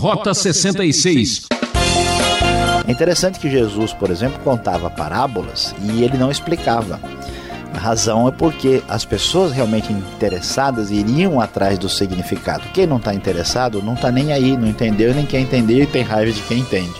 Rota 66. É interessante que Jesus, por exemplo, contava parábolas e ele não explicava. A razão é porque as pessoas realmente interessadas iriam atrás do significado. Quem não está interessado não está nem aí, não entendeu, nem quer entender e tem raiva de quem entende.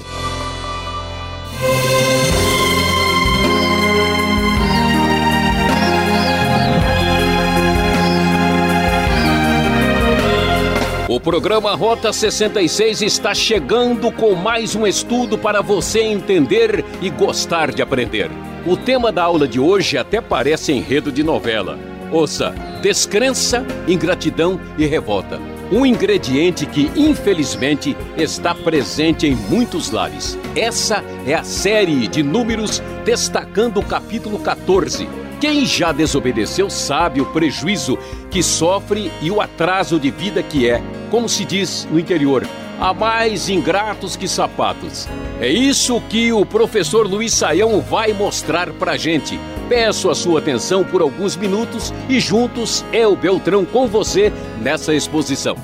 O programa Rota 66 está chegando com mais um estudo para você entender e gostar de aprender. O tema da aula de hoje até parece enredo de novela. Ouça: descrença, ingratidão e revolta. Um ingrediente que, infelizmente, está presente em muitos lares. Essa é a série de números destacando o capítulo 14 quem já desobedeceu sabe o prejuízo que sofre e o atraso de vida que é, como se diz no interior, há mais ingratos que sapatos. É isso que o professor Luiz Saião vai mostrar pra gente. Peço a sua atenção por alguns minutos e juntos é o Beltrão com você nessa exposição.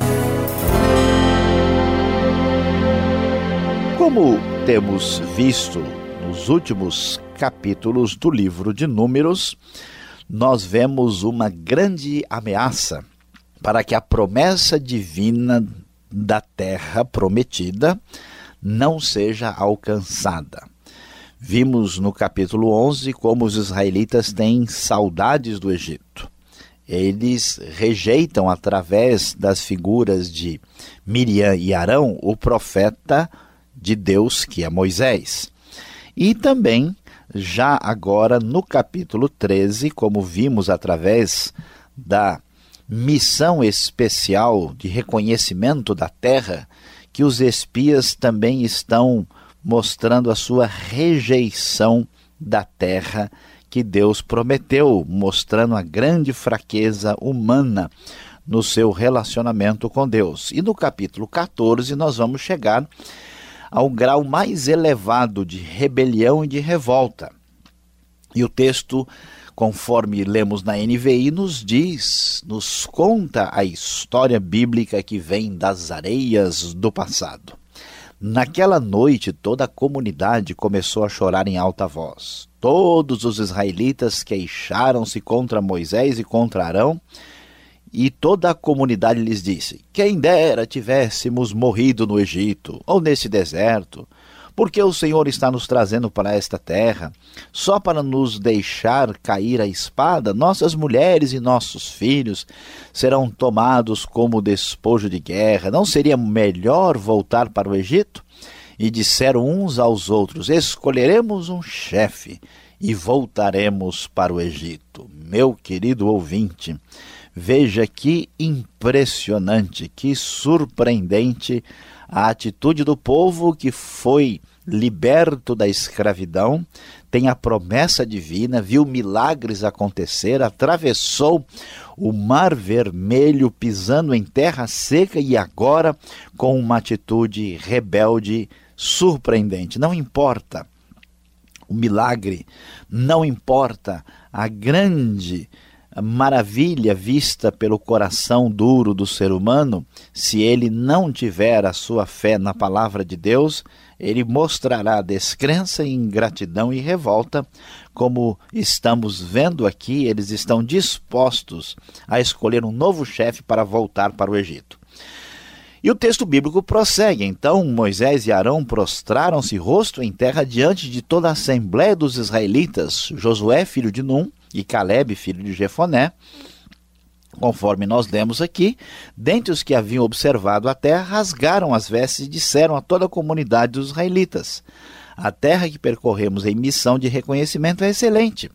Como temos visto nos últimos capítulos do livro de Números, nós vemos uma grande ameaça para que a promessa divina da terra prometida não seja alcançada. Vimos no capítulo 11 como os israelitas têm saudades do Egito. Eles rejeitam, através das figuras de Miriam e Arão, o profeta de Deus, que é Moisés. E também já agora no capítulo 13, como vimos através da missão especial de reconhecimento da terra, que os espias também estão mostrando a sua rejeição da terra que Deus prometeu, mostrando a grande fraqueza humana no seu relacionamento com Deus. E no capítulo 14 nós vamos chegar ao grau mais elevado de rebelião e de revolta. E o texto, conforme lemos na NVI, nos diz, nos conta a história bíblica que vem das areias do passado. Naquela noite, toda a comunidade começou a chorar em alta voz. Todos os israelitas queixaram-se contra Moisés e contra Arão e toda a comunidade lhes disse: Quem dera tivéssemos morrido no Egito ou nesse deserto, porque o Senhor está nos trazendo para esta terra, só para nos deixar cair a espada, nossas mulheres e nossos filhos serão tomados como despojo de guerra. Não seria melhor voltar para o Egito? E disseram uns aos outros: Escolheremos um chefe e voltaremos para o Egito. Meu querido ouvinte, Veja que impressionante, que surpreendente a atitude do povo que foi liberto da escravidão, tem a promessa divina, viu milagres acontecer, atravessou o Mar Vermelho pisando em terra seca e agora com uma atitude rebelde surpreendente. Não importa o milagre, não importa a grande maravilha vista pelo coração duro do ser humano, se ele não tiver a sua fé na palavra de Deus, ele mostrará descrença, ingratidão e revolta, como estamos vendo aqui, eles estão dispostos a escolher um novo chefe para voltar para o Egito. E o texto bíblico prossegue. Então Moisés e Arão prostraram-se rosto em terra diante de toda a assembléia dos israelitas. Josué, filho de Num, e Caleb, filho de Jefoné, conforme nós lemos aqui, dentre os que haviam observado a terra, rasgaram as vestes e disseram a toda a comunidade dos israelitas: A terra que percorremos em missão de reconhecimento é excelente.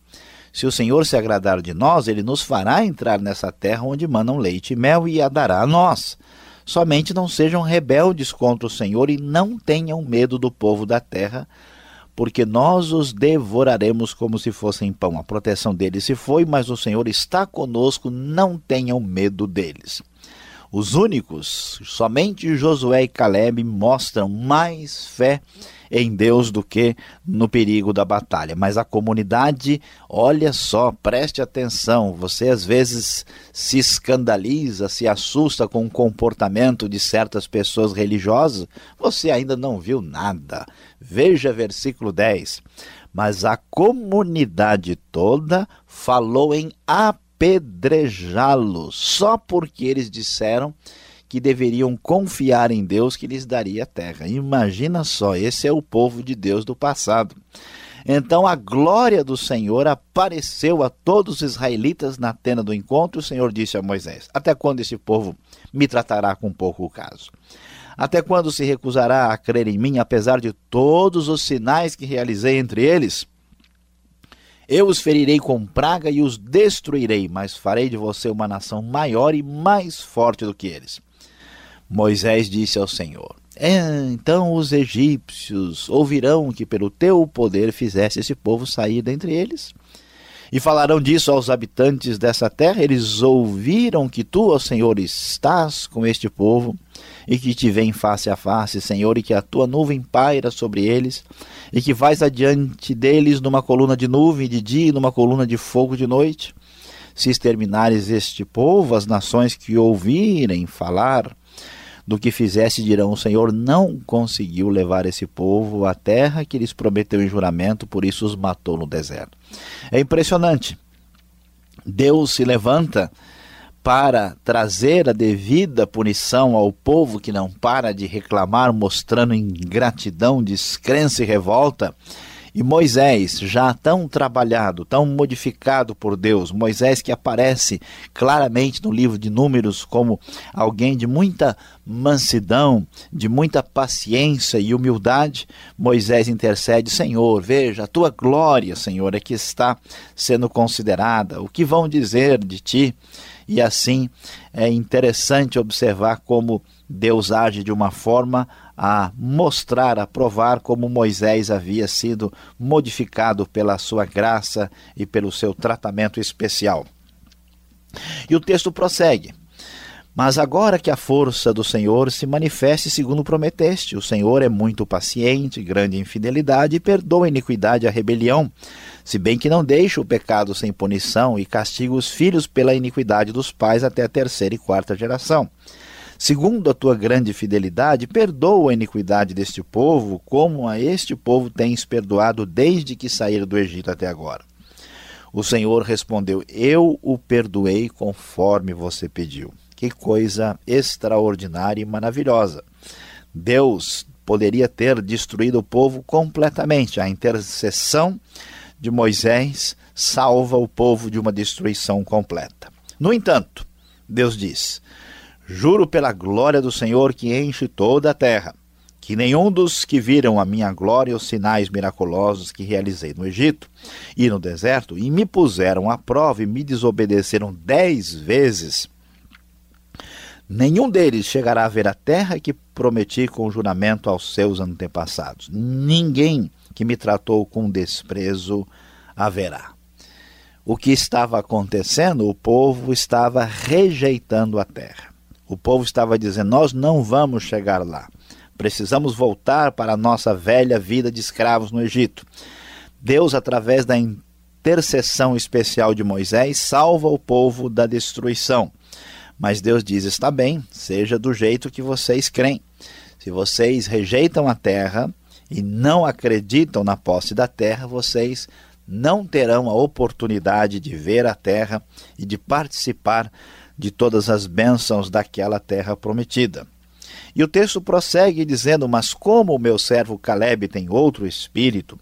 Se o Senhor se agradar de nós, ele nos fará entrar nessa terra onde manam leite e mel e a dará a nós. Somente não sejam rebeldes contra o Senhor e não tenham medo do povo da terra, porque nós os devoraremos como se fossem pão. A proteção deles se foi, mas o Senhor está conosco, não tenham medo deles. Os únicos, somente Josué e Caleb mostram mais fé em Deus do que no perigo da batalha. Mas a comunidade, olha só, preste atenção. Você às vezes se escandaliza, se assusta com o comportamento de certas pessoas religiosas. Você ainda não viu nada. Veja versículo 10. Mas a comunidade toda falou em apedrejá-los, só porque eles disseram que deveriam confiar em Deus que lhes daria a terra. Imagina só, esse é o povo de Deus do passado. Então a glória do Senhor apareceu a todos os israelitas na tenda do encontro. O Senhor disse a Moisés: Até quando esse povo me tratará com pouco caso? Até quando se recusará a crer em mim, apesar de todos os sinais que realizei entre eles? Eu os ferirei com praga e os destruirei, mas farei de você uma nação maior e mais forte do que eles. Moisés disse ao Senhor: é, Então os egípcios ouvirão que pelo teu poder fizesse esse povo sair dentre eles. E falarão disso aos habitantes dessa terra. Eles ouviram que tu, ó Senhor, estás com este povo e que te vem face a face, Senhor, e que a tua nuvem paira sobre eles e que vais adiante deles numa coluna de nuvem de dia e numa coluna de fogo de noite. Se exterminares este povo, as nações que ouvirem falar do que fizesse, dirão: O Senhor não conseguiu levar esse povo à terra que lhes prometeu em juramento, por isso os matou no deserto. É impressionante. Deus se levanta para trazer a devida punição ao povo que não para de reclamar, mostrando ingratidão, descrença e revolta. E Moisés, já tão trabalhado, tão modificado por Deus, Moisés que aparece claramente no livro de Números como alguém de muita mansidão, de muita paciência e humildade, Moisés intercede: Senhor, veja, a tua glória, Senhor, é que está sendo considerada. O que vão dizer de ti? E assim é interessante observar como Deus age de uma forma a mostrar, a provar como Moisés havia sido modificado pela sua graça e pelo seu tratamento especial. E o texto prossegue. Mas agora que a força do Senhor se manifeste segundo prometeste, o Senhor é muito paciente, grande em fidelidade e perdoa a iniquidade e a rebelião, se bem que não deixa o pecado sem punição e castiga os filhos pela iniquidade dos pais até a terceira e quarta geração. Segundo a tua grande fidelidade, perdoa a iniquidade deste povo, como a este povo tens perdoado desde que saíram do Egito até agora. O Senhor respondeu: Eu o perdoei conforme você pediu. Que coisa extraordinária e maravilhosa. Deus poderia ter destruído o povo completamente. A intercessão de Moisés salva o povo de uma destruição completa. No entanto, Deus diz: Juro pela glória do Senhor que enche toda a terra, que nenhum dos que viram a minha glória os sinais miraculosos que realizei no Egito e no deserto, e me puseram à prova e me desobedeceram dez vezes, nenhum deles chegará a ver a terra que prometi com juramento aos seus antepassados. Ninguém que me tratou com desprezo haverá. O que estava acontecendo? O povo estava rejeitando a terra. O povo estava dizendo: Nós não vamos chegar lá. Precisamos voltar para a nossa velha vida de escravos no Egito. Deus, através da intercessão especial de Moisés, salva o povo da destruição. Mas Deus diz: Está bem, seja do jeito que vocês creem. Se vocês rejeitam a terra e não acreditam na posse da terra, vocês não terão a oportunidade de ver a terra e de participar de todas as bênçãos daquela terra prometida. E o texto prossegue dizendo: Mas como o meu servo Caleb tem outro espírito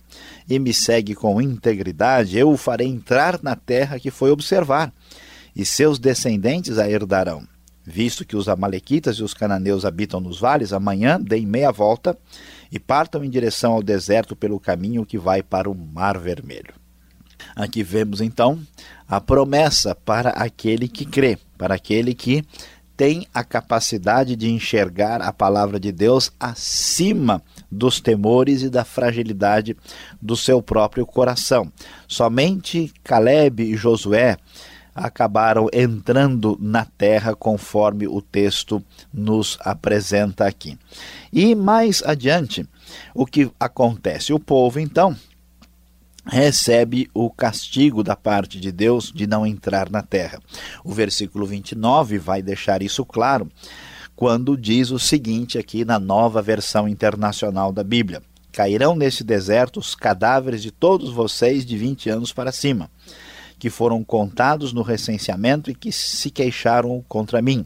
e me segue com integridade, eu o farei entrar na terra que foi observar, e seus descendentes a herdarão. Visto que os Amalequitas e os cananeus habitam nos vales, amanhã deem meia volta e partam em direção ao deserto pelo caminho que vai para o Mar Vermelho. Aqui vemos então a promessa para aquele que crê, para aquele que tem a capacidade de enxergar a palavra de Deus acima dos temores e da fragilidade do seu próprio coração. Somente Caleb e Josué acabaram entrando na terra, conforme o texto nos apresenta aqui. E mais adiante, o que acontece? O povo, então, recebe o castigo da parte de Deus de não entrar na terra. O versículo 29 vai deixar isso claro quando diz o seguinte aqui na nova versão internacional da Bíblia: Cairão neste deserto os cadáveres de todos vocês de 20 anos para cima, que foram contados no recenseamento e que se queixaram contra mim.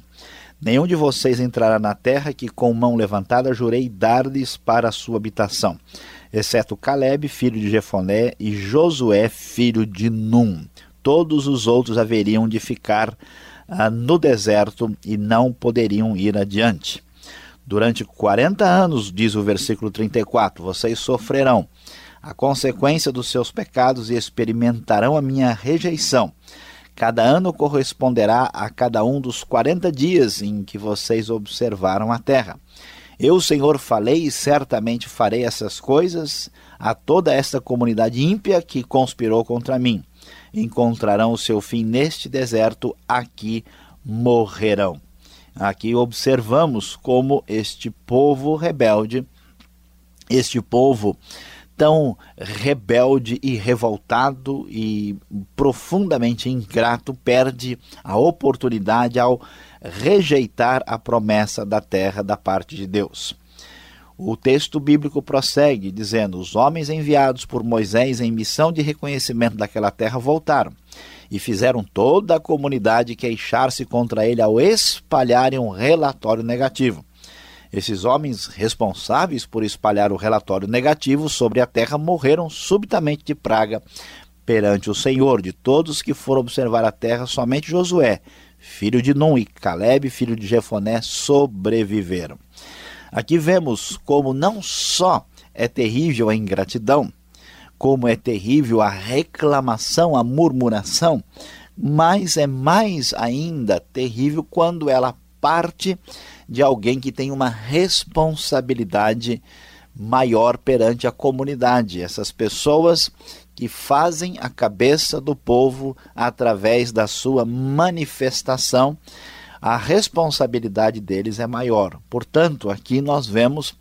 Nenhum de vocês entrará na terra que com mão levantada jurei dar-lhes para a sua habitação exceto Caleb, filho de Jefoné, e Josué, filho de Num. Todos os outros haveriam de ficar ah, no deserto e não poderiam ir adiante. Durante 40 anos, diz o versículo 34, vocês sofrerão a consequência dos seus pecados e experimentarão a minha rejeição. Cada ano corresponderá a cada um dos 40 dias em que vocês observaram a terra. Eu, Senhor, falei e certamente farei essas coisas a toda esta comunidade ímpia que conspirou contra mim. Encontrarão o seu fim neste deserto, aqui morrerão. Aqui observamos como este povo rebelde, este povo tão rebelde e revoltado e profundamente ingrato, perde a oportunidade ao rejeitar a promessa da terra da parte de Deus. O texto bíblico prossegue dizendo: Os homens enviados por Moisés em missão de reconhecimento daquela terra voltaram e fizeram toda a comunidade queixar-se contra ele ao espalharem um relatório negativo. Esses homens responsáveis por espalhar o relatório negativo sobre a terra morreram subitamente de praga perante o Senhor. De todos que foram observar a terra, somente Josué, filho de Num, e Caleb, filho de Jefoné, sobreviveram. Aqui vemos como não só é terrível a ingratidão, como é terrível a reclamação, a murmuração, mas é mais ainda terrível quando ela parte de alguém que tem uma responsabilidade maior perante a comunidade. Essas pessoas que fazem a cabeça do povo através da sua manifestação, a responsabilidade deles é maior. Portanto, aqui nós vemos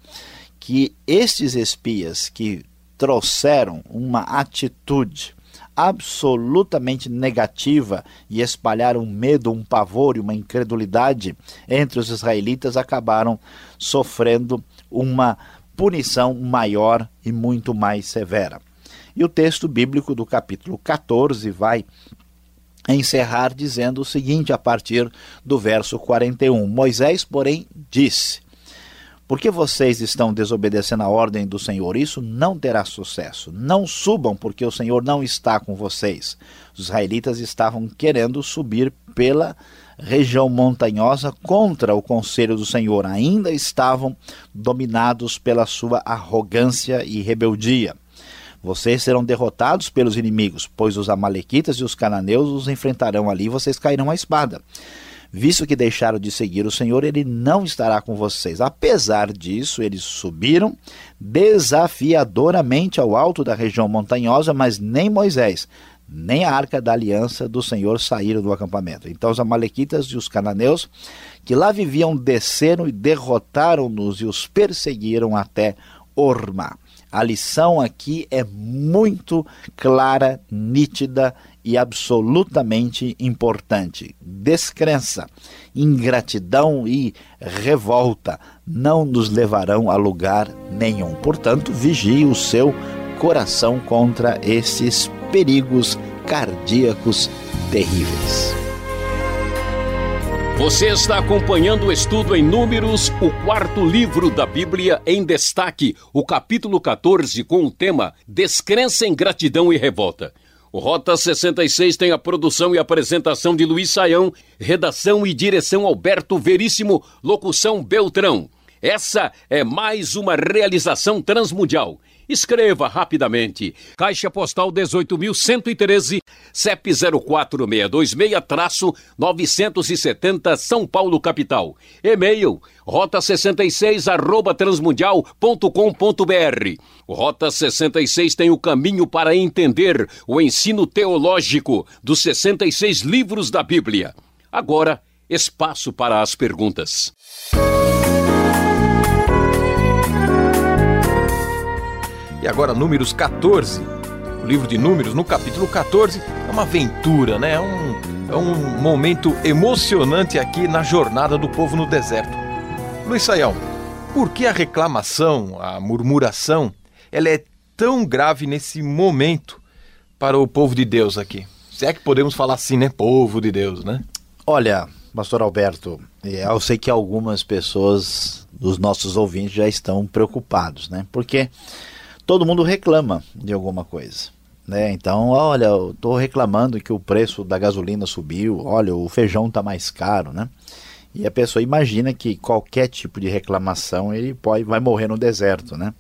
que estes espias que trouxeram uma atitude absolutamente negativa e espalharam um medo, um pavor e uma incredulidade entre os israelitas acabaram sofrendo uma punição maior e muito mais severa. E o texto bíblico do capítulo 14 vai encerrar dizendo o seguinte a partir do verso 41. Moisés, porém, disse: Porque vocês estão desobedecendo a ordem do Senhor, isso não terá sucesso. Não subam, porque o Senhor não está com vocês. Os israelitas estavam querendo subir pela região montanhosa contra o conselho do Senhor. Ainda estavam dominados pela sua arrogância e rebeldia. Vocês serão derrotados pelos inimigos, pois os amalequitas e os cananeus os enfrentarão ali e vocês cairão à espada. Visto que deixaram de seguir o Senhor, ele não estará com vocês. Apesar disso, eles subiram desafiadoramente ao alto da região montanhosa, mas nem Moisés, nem a arca da aliança do Senhor saíram do acampamento. Então os amalequitas e os cananeus que lá viviam desceram e derrotaram-nos e os perseguiram até Orma. A lição aqui é muito clara, nítida e absolutamente importante. Descrença, ingratidão e revolta não nos levarão a lugar nenhum. Portanto, vigie o seu coração contra esses perigos cardíacos terríveis. Você está acompanhando o estudo em Números, o quarto livro da Bíblia em destaque, o capítulo 14, com o tema Descrença, Ingratidão e Revolta. O Rota 66 tem a produção e apresentação de Luiz Saião, redação e direção Alberto Veríssimo, locução Beltrão. Essa é mais uma realização transmundial Escreva rapidamente. Caixa Postal 18.113, CEP 04626-970 São Paulo, capital. E-mail rota66 arroba transmundial.com.br. Rota 66 tem o caminho para entender o ensino teológico dos 66 livros da Bíblia. Agora, espaço para as perguntas. E agora, Números 14. O livro de Números, no capítulo 14, é uma aventura, né? É um, é um momento emocionante aqui na jornada do povo no deserto. Luiz Saião, por que a reclamação, a murmuração, ela é tão grave nesse momento para o povo de Deus aqui? Se é que podemos falar assim, né? Povo de Deus, né? Olha, pastor Alberto, é, eu sei que algumas pessoas dos nossos ouvintes já estão preocupados, né? Porque todo mundo reclama de alguma coisa. Né? Então, olha, eu estou reclamando que o preço da gasolina subiu, olha, o feijão está mais caro, né? E a pessoa imagina que qualquer tipo de reclamação ele pode, vai morrer no deserto, né?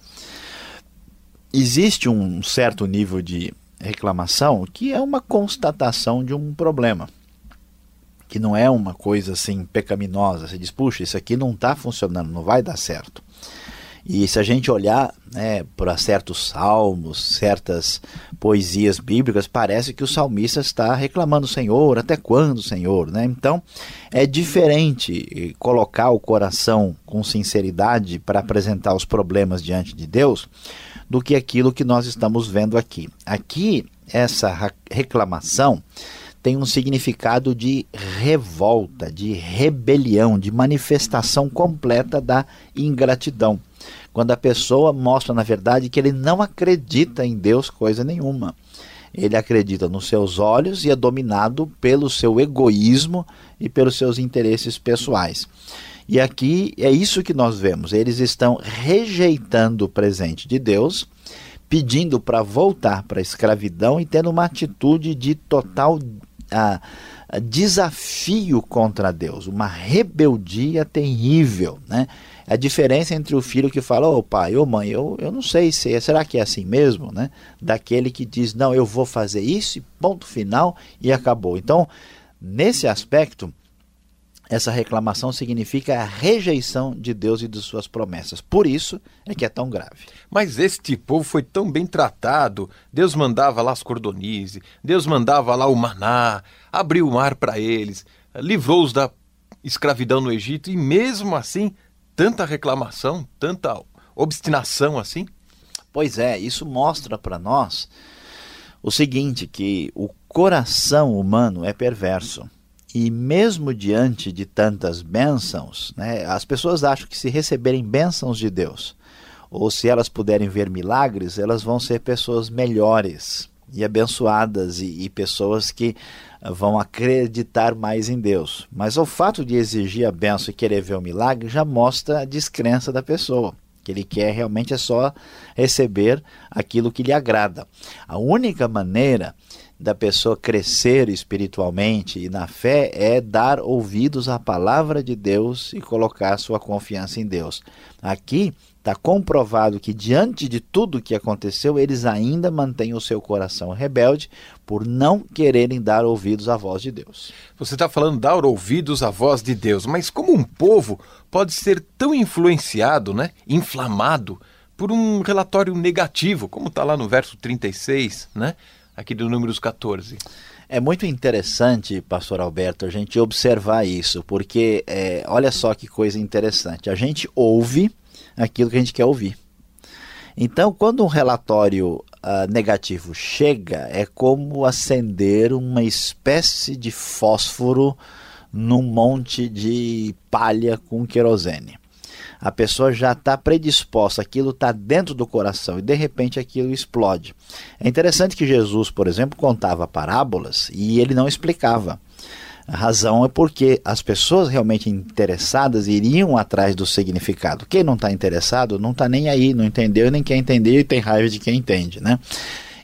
Existe um certo nível de reclamação que é uma constatação de um problema, que não é uma coisa assim pecaminosa. Você diz, puxa, isso aqui não está funcionando, não vai dar certo. E se a gente olhar né, para certos salmos, certas poesias bíblicas, parece que o salmista está reclamando, Senhor, até quando, Senhor? Né? Então, é diferente colocar o coração com sinceridade para apresentar os problemas diante de Deus do que aquilo que nós estamos vendo aqui. Aqui, essa reclamação tem um significado de revolta, de rebelião, de manifestação completa da ingratidão quando a pessoa mostra, na verdade, que ele não acredita em Deus coisa nenhuma. Ele acredita nos seus olhos e é dominado pelo seu egoísmo e pelos seus interesses pessoais. E aqui é isso que nós vemos. Eles estão rejeitando o presente de Deus, pedindo para voltar para a escravidão e tendo uma atitude de total ah, desafio contra Deus, uma rebeldia terrível, né? A diferença entre o filho que fala, ô oh, pai, ô oh, mãe, eu, eu não sei se é, será que é assim mesmo, né? Daquele que diz, não, eu vou fazer isso, ponto final e acabou. Então, nesse aspecto, essa reclamação significa a rejeição de Deus e de suas promessas. Por isso é que é tão grave. Mas este povo foi tão bem tratado. Deus mandava lá as cordonizes, Deus mandava lá o maná, abriu o mar para eles, livrou-os da escravidão no Egito e mesmo assim tanta reclamação, tanta obstinação assim? Pois é, isso mostra para nós o seguinte, que o coração humano é perverso. E mesmo diante de tantas bênçãos, né, as pessoas acham que se receberem bênçãos de Deus, ou se elas puderem ver milagres, elas vão ser pessoas melhores e abençoadas e, e pessoas que vão acreditar mais em Deus. Mas o fato de exigir a benção e querer ver o milagre já mostra a descrença da pessoa. Que ele quer realmente é só receber aquilo que lhe agrada. A única maneira da pessoa crescer espiritualmente e na fé é dar ouvidos à palavra de Deus e colocar sua confiança em Deus. Aqui está comprovado que, diante de tudo o que aconteceu, eles ainda mantêm o seu coração rebelde por não quererem dar ouvidos à voz de Deus. Você está falando dar ouvidos à voz de Deus, mas como um povo pode ser tão influenciado, né, inflamado, por um relatório negativo, como está lá no verso 36, né? aqui do Números 14. É muito interessante, pastor Alberto, a gente observar isso, porque é, olha só que coisa interessante. A gente ouve aquilo que a gente quer ouvir. Então, quando um relatório uh, negativo chega, é como acender uma espécie de fósforo num monte de palha com querosene a pessoa já está predisposta, aquilo está dentro do coração e de repente aquilo explode. É interessante que Jesus, por exemplo, contava parábolas e ele não explicava. A razão é porque as pessoas realmente interessadas iriam atrás do significado. Quem não está interessado não está nem aí, não entendeu nem quer entender e tem raiva de quem entende, né?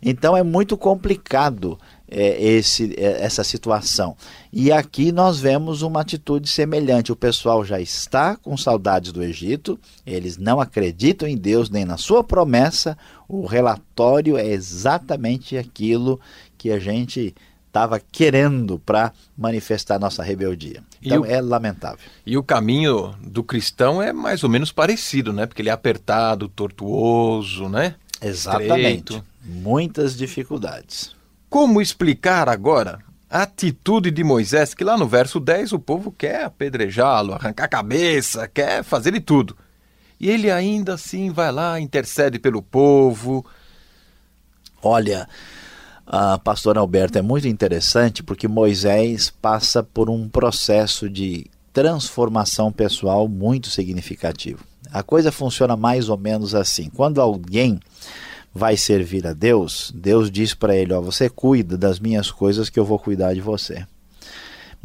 Então é muito complicado é, esse, é, essa situação. E aqui nós vemos uma atitude semelhante. O pessoal já está com saudades do Egito, eles não acreditam em Deus nem na sua promessa. O relatório é exatamente aquilo que a gente estava querendo para manifestar nossa rebeldia. Então o, é lamentável. E o caminho do cristão é mais ou menos parecido, né? Porque ele é apertado, tortuoso, né? Exatamente. Estreito. Muitas dificuldades. Como explicar agora a atitude de Moisés, que lá no verso 10 o povo quer apedrejá-lo, arrancar a cabeça, quer fazer de tudo. E ele ainda assim vai lá, intercede pelo povo. Olha, uh, pastor Alberto, é muito interessante porque Moisés passa por um processo de transformação pessoal muito significativo. A coisa funciona mais ou menos assim. Quando alguém vai servir a Deus, Deus diz para ele: ó, você cuida das minhas coisas que eu vou cuidar de você.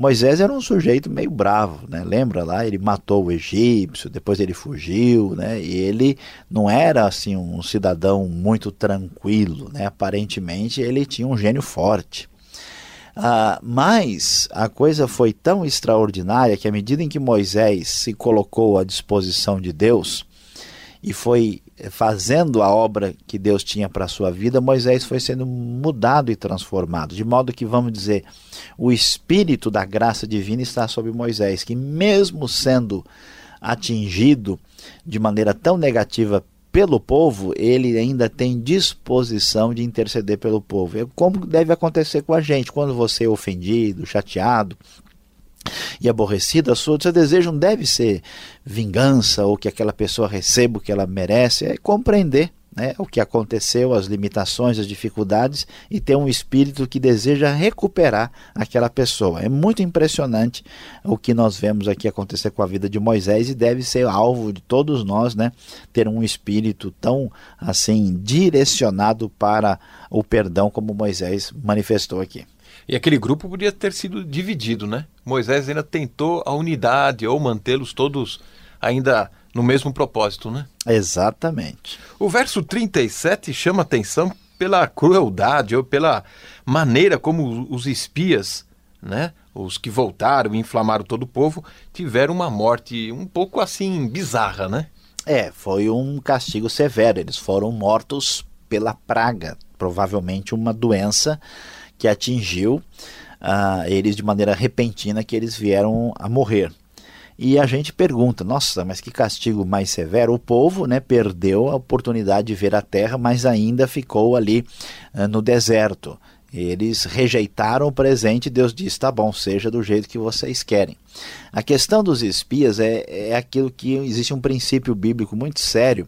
Moisés era um sujeito meio bravo, né? Lembra lá? Ele matou o egípcio, depois ele fugiu, né? E ele não era assim um cidadão muito tranquilo, né? Aparentemente ele tinha um gênio forte. Ah, mas a coisa foi tão extraordinária que à medida em que Moisés se colocou à disposição de Deus e foi fazendo a obra que Deus tinha para a sua vida, Moisés foi sendo mudado e transformado, de modo que, vamos dizer, o espírito da graça divina está sobre Moisés, que, mesmo sendo atingido de maneira tão negativa pelo povo, ele ainda tem disposição de interceder pelo povo. É como deve acontecer com a gente, quando você é ofendido, chateado, e aborrecida, sua, seu desejo não deve ser vingança ou que aquela pessoa receba o que ela merece, é compreender né, o que aconteceu, as limitações, as dificuldades e ter um espírito que deseja recuperar aquela pessoa. É muito impressionante o que nós vemos aqui acontecer com a vida de Moisés e deve ser alvo de todos nós, né, ter um espírito tão assim direcionado para o perdão como Moisés manifestou aqui. E aquele grupo podia ter sido dividido, né? Moisés ainda tentou a unidade ou mantê-los todos ainda no mesmo propósito, né? Exatamente. O verso 37 chama atenção pela crueldade ou pela maneira como os espias, né, os que voltaram e inflamaram todo o povo, tiveram uma morte um pouco assim bizarra, né? É, foi um castigo severo. Eles foram mortos pela praga, provavelmente uma doença que atingiu uh, eles de maneira repentina que eles vieram a morrer. E a gente pergunta, nossa, mas que castigo mais severo? O povo né, perdeu a oportunidade de ver a terra, mas ainda ficou ali uh, no deserto. Eles rejeitaram o presente Deus disse: tá bom, seja do jeito que vocês querem. A questão dos espias é, é aquilo que existe um princípio bíblico muito sério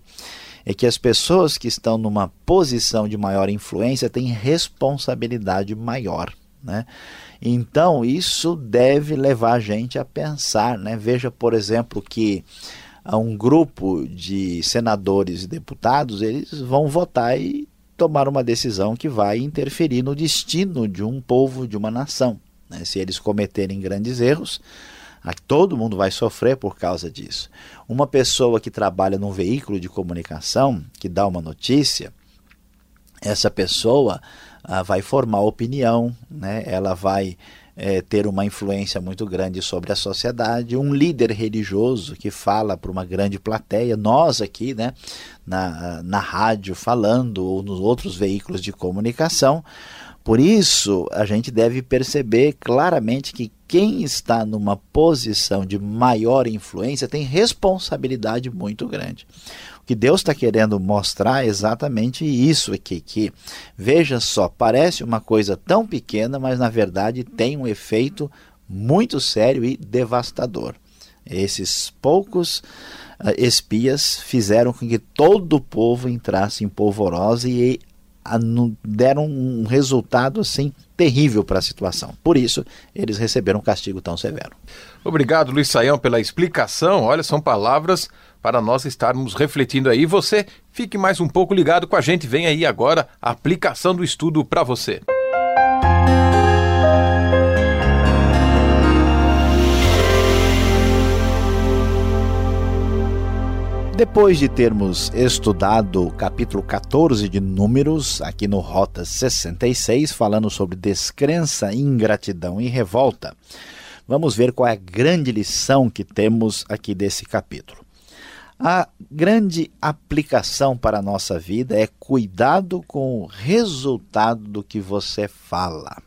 é que as pessoas que estão numa posição de maior influência têm responsabilidade maior. Né? Então, isso deve levar a gente a pensar. Né? Veja, por exemplo, que um grupo de senadores e deputados eles vão votar e tomar uma decisão que vai interferir no destino de um povo, de uma nação. Né? Se eles cometerem grandes erros, Todo mundo vai sofrer por causa disso. Uma pessoa que trabalha num veículo de comunicação, que dá uma notícia, essa pessoa ah, vai formar opinião, né? ela vai é, ter uma influência muito grande sobre a sociedade. Um líder religioso que fala para uma grande plateia, nós aqui né, na, na rádio falando, ou nos outros veículos de comunicação, por isso, a gente deve perceber claramente que quem está numa posição de maior influência tem responsabilidade muito grande. O que Deus está querendo mostrar é exatamente isso aqui, que veja só, parece uma coisa tão pequena, mas na verdade tem um efeito muito sério e devastador. Esses poucos uh, espias fizeram com que todo o povo entrasse em polvorosa e deram um resultado assim terrível para a situação. Por isso, eles receberam um castigo tão severo. Obrigado, Luiz Saião, pela explicação. Olha, são palavras para nós estarmos refletindo aí. Você fique mais um pouco ligado com a gente. Vem aí agora a aplicação do estudo para você. Depois de termos estudado o capítulo 14 de Números, aqui no Rota 66, falando sobre descrença, ingratidão e revolta, vamos ver qual é a grande lição que temos aqui desse capítulo. A grande aplicação para a nossa vida é cuidado com o resultado do que você fala.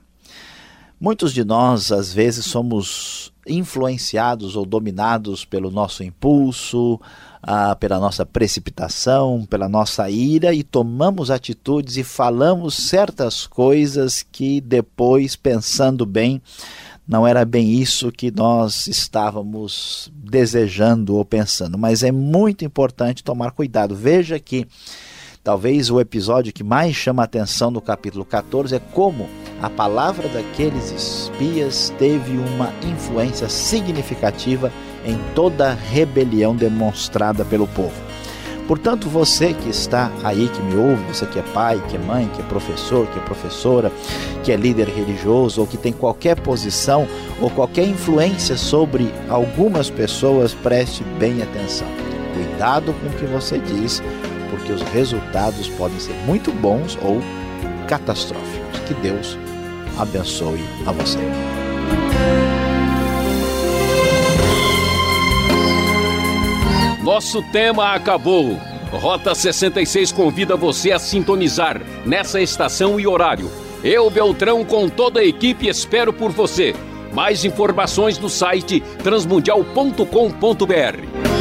Muitos de nós, às vezes, somos influenciados ou dominados pelo nosso impulso, ah, pela nossa precipitação, pela nossa ira e tomamos atitudes e falamos certas coisas que depois, pensando bem, não era bem isso que nós estávamos desejando ou pensando. Mas é muito importante tomar cuidado. Veja que talvez o episódio que mais chama a atenção no capítulo 14 é como a palavra daqueles espias teve uma influência significativa em toda a rebelião demonstrada pelo povo. Portanto, você que está aí, que me ouve, você que é pai, que é mãe, que é professor, que é professora, que é líder religioso ou que tem qualquer posição ou qualquer influência sobre algumas pessoas, preste bem atenção. Cuidado com o que você diz, porque os resultados podem ser muito bons ou catastróficos. Que Deus abençoe a você. Nosso tema acabou. Rota 66 convida você a sintonizar nessa estação e horário. Eu, Beltrão, com toda a equipe, espero por você. Mais informações no site transmundial.com.br.